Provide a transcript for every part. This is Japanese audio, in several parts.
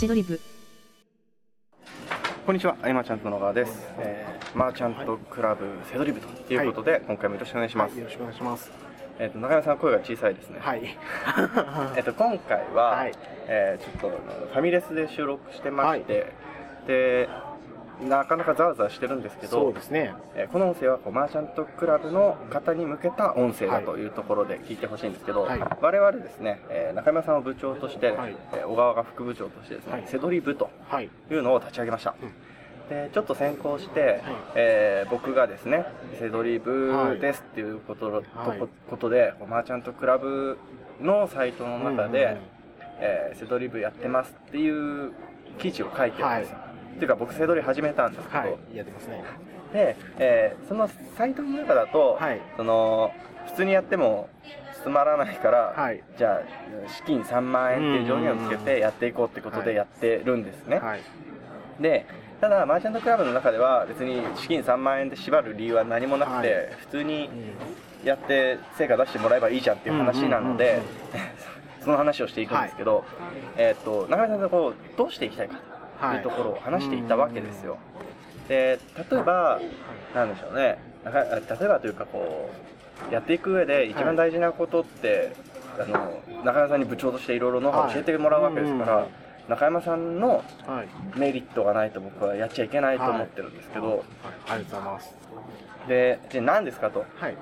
せどり部こんにちは、アイマーチャントの小川です、えーマーチャントクラブせどり部ということで、今回もよろしくお願いします。よろしくお願いします。えっ、と中山さん声が小さいですね。はい。えっ、と今回は、はいえーちょっとあのファミレスで収録してまして、でなかなかざわざわしてるんですけど、そうですね。えーこの音声はこうマーチャントクラブの方に向けた音声だというところで聞いてほしいんですけど、はい。我々ですね、えー中山さんを部長として、はい。えー小川が副部長としてですね、はい。せどり部とはい。いうのを立ち上げました、うん。でちょっと先行して、えー僕がですねセドリブですっていうこと,、はい。とことでマーチャントクラブのサイトの中で、うんうんうん。えーセドリブやってますっていう記事を書いてるんですよ、っていうか僕セドリ始めたんですけど、はい。やってますね。で、えーそのサイトの中だと、はい。その普通にやってもつまらないから、はい。じゃあ資金3万円っていう上限をつけてやっていこうってことでやってるんですね、はい。でただマーチャントクラブの中では別に資金3万円で縛る理由は何もなくて、はい。普通にやって成果出してもらえばいいじゃんっていう話なので、その話をしていくんですけど、えーっと中村さんとこうどうしていきたいかいいうところを話していったわけですよ、で例えばなんでしょうね例えばというかこうやっていく上で一番大事なことって、あの中山さんに部長としていろいろノウハウを教えてもらうわけですから、はい中山さんのはい。メリットがないと僕はやっちゃいけないと思ってるんですけど、はい。ありがとうございます。でじゃあ何ですかとはい。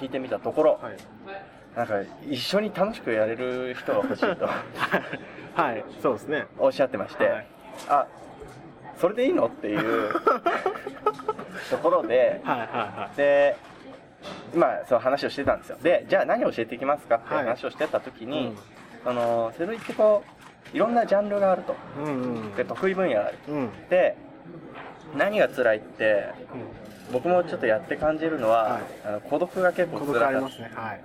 聞いてみたところ、はい。なんか一緒に楽しくやれる人が欲しいとはい。そうですね。おっしゃってまして、はいあそれでいいの？っていう ところではい。はでまあその話をしてたんですよ。でじゃあ何を教えていきますか？ってはい。話をしてた時に、うん。あのセロリってこういろんなジャンルがあると。い。うんうん。で得意分野がある。うん。で何が辛いって僕もちょっとやって感じるのは、はい。あの孤独が結構孤辛かっ。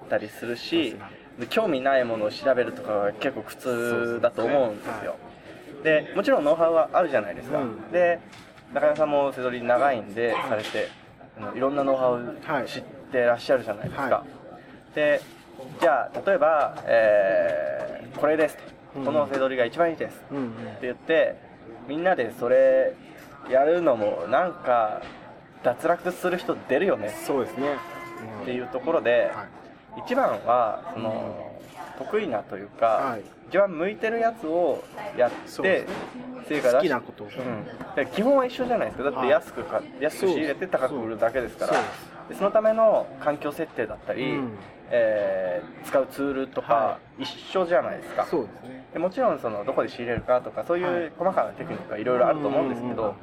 たりするしね。で興味ないものを調べるとかが結構苦痛だと思うんですよでもちろんノウハウはあるじゃないですか、うん。で中山さんもセドリ長いんでされていろんなノウハはい。ウ知ってらっしゃるじゃないですか、はでじゃあ例えば、えーこれですと。うん。このセドリが一番いいです。うんうん。って言ってみんなでそれやるのもなんか脱落する人出るよね。そうですね。っていうところで、はい。一番はその、得意なというか、はい。一番向いてるやつをやって成果出し好きなこと。をうん、で基本は一緒じゃないですか。だってはい。安くか安く仕入れて高く売るだけですから。そそのための環境設定だったり、うん。えー使うツールとかは一緒じゃないですか、そうですね。でもちろんそのどこで仕入れるかとかそういう細かなテクニックがいろいろあると思うんですけど、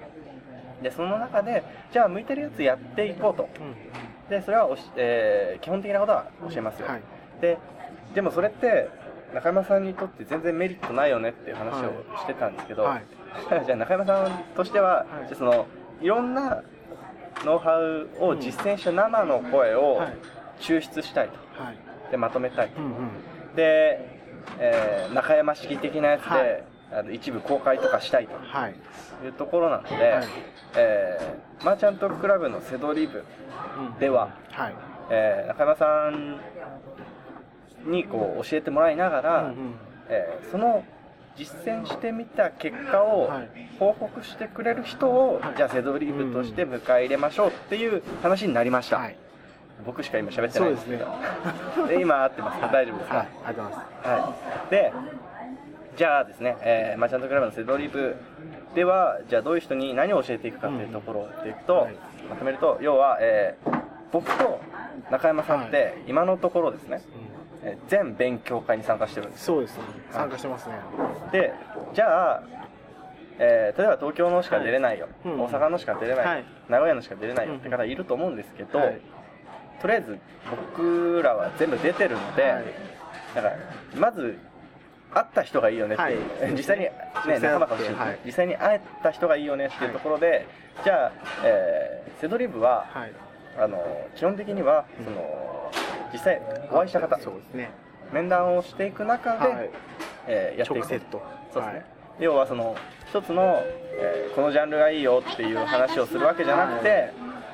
でその中でじゃあ向いてるやつやっていこうと。うん。でそれはおし、えー基本的なことは教えますよ、はい。ででもそれって中山さんにとって全然メリットないよねっていう話をしてたんですけど、はい。じゃあ中山さんとしては、はい。じゃあそのいろんなノウハウを実践した生の声をはい。抽出したいと。はい。でまとめたいと、うんうん。で、えー中山式的なやつで、はい。あの一部公開とかしたいと。はい。いうところなので、はい。えーマーチャントクラブのセドリ部うん。では、はい。えー中山さんにこう教えてもらいながら、うんうん。えーその実践してみた結果をはい。報告してくれる人を、はい。じゃあセドリ部として迎え入れましょうっていう話になりました、はい。僕しか今喋ってないんですけど。で 今合ってますか？大丈夫ですか、はい。ありがとうございます。はい、でじゃあですね、えーマーチャントクラブのセドリ部ではじゃあどういう人に何を教えていくかというところでいくと、はい。まとめると要は、えー僕と中山さんって今のところですね、えー全勉強会に参加してるんです。そうですね。参加してますね。でじゃあ、えー例えば東京のしか出れないよ、はいうん。大阪のしか出れない、はい。名古屋のしか出れないよって方いると思うんですけど、はい。とりあえず僕らは全部出てるので、はい。だからまず会った人がいいよねっていう、はい。実際に、ね、仲間かもしれない、はい。実際に会えた人がいいよねっていうところで、じゃあ、えーセドリブは、はい。あの基本的にはその実際お会いした方。そうですね。面談をしていく中で、はい。えーやっていく直セット。そうですね、はい。要はその一つの、えーこのジャンルがいいよっていう話をするわけじゃなくて、はい。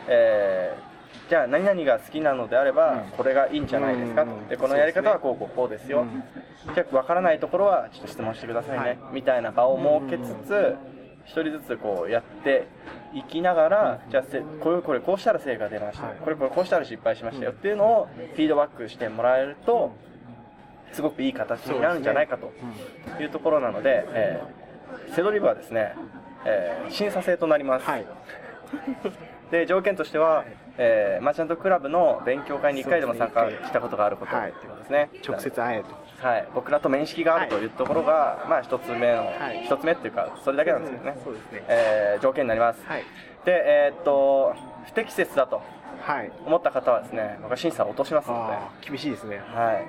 えーじゃあ何々が好きなのであれば、うん。これがいいんじゃないですかと、うん。でこのやり方はこうこうこうですよ、じゃあ分からないところはちょっと質問してくださいね、はい。みたいな場を設けつつ一人ずつこうやっていきながら、じゃあせこれこれこうしたら成果出ました、はい。これこれこうしたら失敗しましたよっていうのをフィードバックしてもらえると、すごくいい形になるんじゃないかというところなので、えーセドリブはですね、えー審査制となります、はい。で条件としては、えーマーチャントクラブの勉強会に1回でも参加したことがあること、はいっていうことですね。直接会えとはい、僕らと面識があるというところが、まあ一つ目の、はい。一つ目っていうかそれだけなんですけどね、そうですね。えー条件になります、はい。でえーっと不適切だとはい。思った方はですね僕は審査を落としますので。厳しいですね。はい。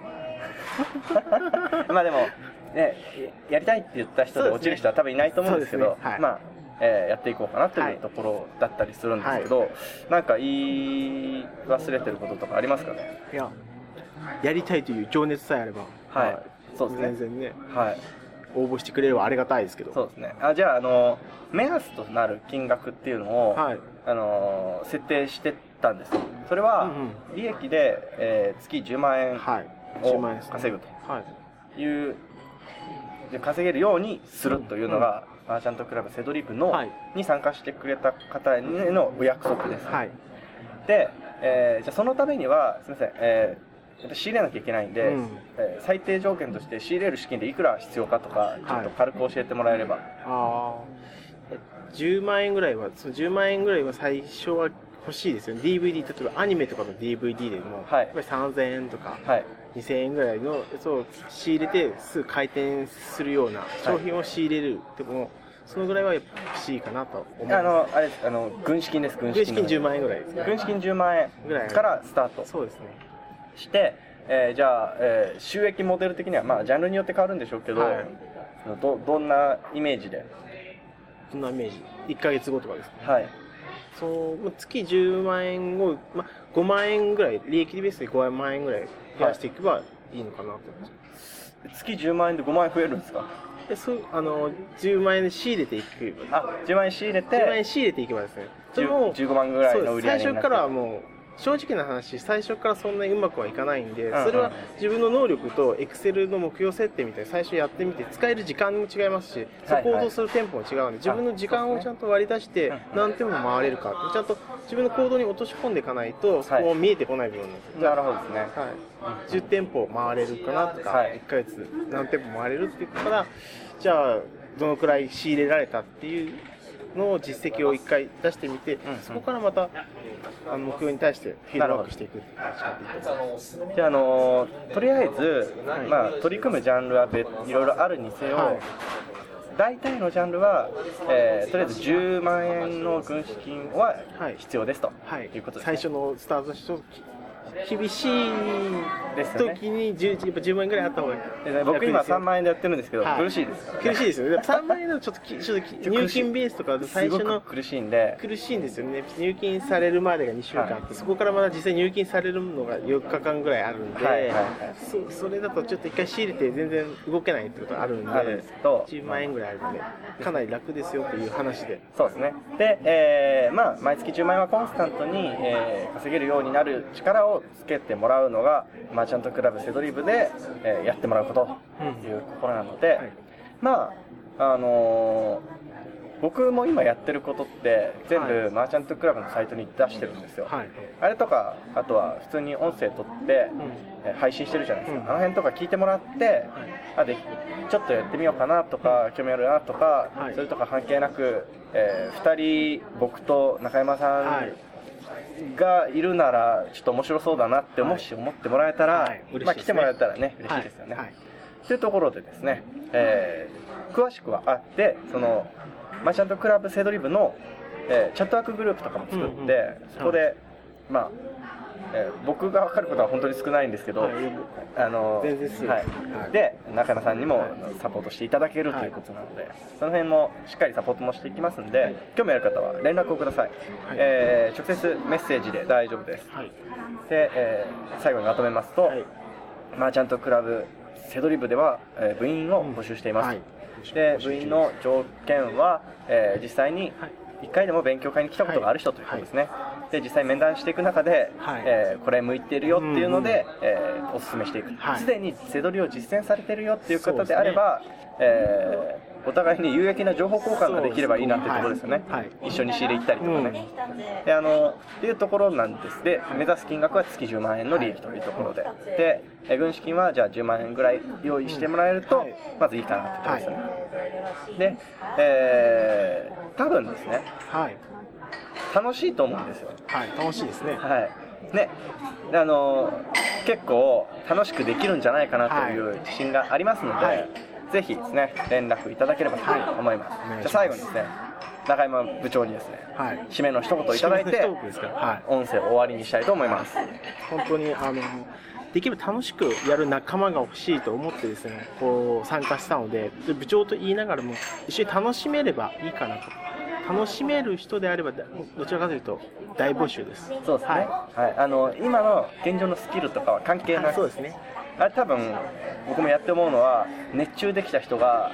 まあでもねやりたいって言った人で落ちる人は多分いないと思うんですけどそうですね。はい。まあえーやっていこうかなとはいいうところだったりするんですけど、なんか言い忘れてることとかありますかね？いややりたいという情熱さえあればはい。まあそうですね。全然ね。はい。応募してくれればありがたいですけど。そうですね。あじゃああの目安となる金額っていうのを、はい。あの設定してたんです。それはうん利益で、えー月10万円はい。を10万円ですね。稼ぐはい。というで稼げるようにするというのが、マーチャントクラブせどり部の、はい。に参加してくれた方へのお約束です、はい。で、えーじゃあそのためにはすみません、えーやっぱ仕入れなきゃいけないんで、うんえー最低条件として仕入れる資金でいくら必要かとかちょっと軽く教えてもらえれば、ああ10万円ぐらいはその10万円ぐらいは最初は欲しいですよね。DVD 例えばアニメとかの DVD でも、はい。やっぱり3000円とかはい。2000円ぐらいのやつを仕入れてすぐ回転するような商品を仕入れるでもそのぐらいは欲しいかなと思いあまのあれあの軍資金です。軍す資金軍資金10万円ぐらいですね軍資金10万円ぐらいからスタート。そうですねして、えーじゃあ、えー収益モデル的には、まあ、ジャンルによって変わるんでしょうけど、はい。どどんなイメージで、そんなイメージ。1ヶ月後とかですか？はい、そうまあ月10万円を、まあ、5万円ぐらい利益ベースで5万円ぐらい増やしていけばいいのかなと思います、月10万円で5万円増えるんですか？でそうあの10万円で仕入れていけばあ10万円仕入れて10万円仕入れていけばですね。で10も15万ぐらいの売り上げ最初からはもう正直な話最初からそんなにうまくはいかないんで、それは自分の能力とエクセルの目標設定みたいな最初やってみて使える時間も違いますし、そはいはい。行動するテンポも違うので自分の時間をちゃんと割り出して何点も回れるかちゃんと自分の行動に落とし込んでいかないとそこも見えてこない部分なんですよ、なるほどですね。はい、10店舗回れるかなとか、はい。1ヶ月何店舗回れるって言ったらじゃあどのくらい仕入れられたっていうのを実績を1回出してみて、んうん。そこからまたあの目標に対してフィードバックしていくっていう感じでじゃあ、あのーとりあえず、はい。まあ、取り組むジャンルは別いろいろあるにせよ、はい。大体のジャンルは、えーとりあえず10万円の軍資金ははい。必要ですと、はい。いうことです、最初のスタートし厳しい時に 10, やっぱ10万円ぐらいあった方がでね僕今3万円でやってるんですけど、はい。苦しいですから、ね、苦しいですよね。3万円だとちょっときちょっとき 入金ベースとか最初の苦しいんで。苦しいんですよね。入金されるまでが2週間あって、はい。そこからまた実際入金されるのが4日間ぐらいあるんで、はいはいはい。そそれだとちょっと一回仕入れて全然動けないってことがあるんであるんですけど10万円ぐらいあるんでかなり楽ですよっていう話で。そうですね。で、えーまあ、毎月10万円はコンスタントに、えー稼げるようになる力をつけてもらうのがマーチャントクラブせどり部で、えーやってもらうことというところなので、はい。まああのー僕も今やってることって全部マーチャントクラブのサイトに出してるんですよ、はい。あれとかあとは普通に音声取って、えー配信してるじゃないですか、うん。あの辺とか聞いてもらって、あでちょっとやってみようかなとか、興味あるなとか、はい。それとか関係なく、え2人僕と中山さん、はい。がいるならちょっと面白そうだなってもし思ってもらえたら、まあ、来てもらえたらね嬉しいですよね。はい。はいというところでですね、えー詳しくはあってそのマーチャントクラブせどり部の、えーチャットワークグループとかも作って、うんうん。そこで、まあえー僕が分かることは本当に少ないんですけど、はい。あのはい。はい。で中野さんにもはいサポートしていただけるはいということなので、その辺もしっかりサポートもしていきますんで、はい。興味ある方は連絡をください、はい。えー直接メッセージで大丈夫です。はい。で、えー最後にまとめますと、はい。マーチャントクラブせどり部では、えー部員を募集しています、はい。で部員の条件は、えー実際にはい。1回でも勉強会に来たことがある人ということですね、で実際面談していく中で、はい。えーこれ向いてるよっていうので、えーお勧めしていく。はい。すでに、せどりを実践されてるよっていう方であれば、えーお互いに有益な情報交換ができればいいなっていうところですよね、はい。一緒に仕入れ行ったりとかね、であのっていうところなんです。で目指す金額は月10万円の利益というところで、でえー軍資金はじゃあ10万円ぐらい用意してもらえると、はい。まずいいかなってところですよね、で、えー多分ですね。はい楽しいと思うんですよ。はい楽しいですね。はい。ね。であの結構楽しくできるんじゃないかなという自信がありますので、はい。ぜひですね連絡いただければと思います、はいじゃあ最後にですね中山部長にですねはい。締めの一言いただいてはい。音声を終わりにしたいと思います。本当にあのできれば楽しくやる仲間が欲しいと思ってですねこう参加したのでで部長と言いながらも一緒に楽しめればいいかなと楽しめる人であればだどちらかというと大募集です。そうですね、ははい。あの今の現状のスキルとかは関係い、なく。そうですね。あれ多分僕もやって思うのは熱中できた人が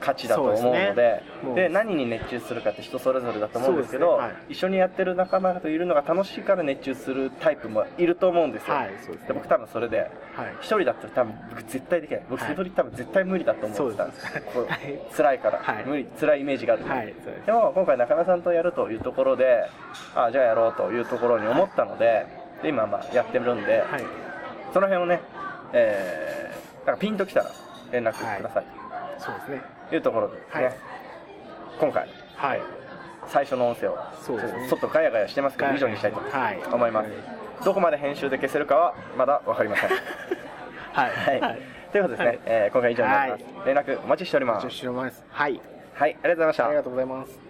価値だと思うのでです。ね何に熱中するかって人それぞれだと思うんですけどね。はい。一緒にやってる仲間といるのが楽しいから熱中するタイプもいると思うんですよ、はいですね。で僕多分それではい。一人だったら多分僕絶対できない。僕はい背取り多分絶対無理だと思ってたんです。そうです。辛いから、はい。無理辛いイメージがある、です。でも今回中村さんとやるというところであじゃあやろうというところに思ったのでで今まあやってるんで、はい。その辺をね、えー、なんかピンときたら連絡くださいそうですね。というところでですね、はい。今回。はい。最初の音声をそうですね。外ガヤガヤしてますけど以上にしたいとはい。思います、どこまで編集で消せるかはまだ分かりません。はい。はい、ということですね、はい。えー今回以上になります、連絡お待ちしております。女子の前です。はい。はい。ありがとうございました。ありがとうございます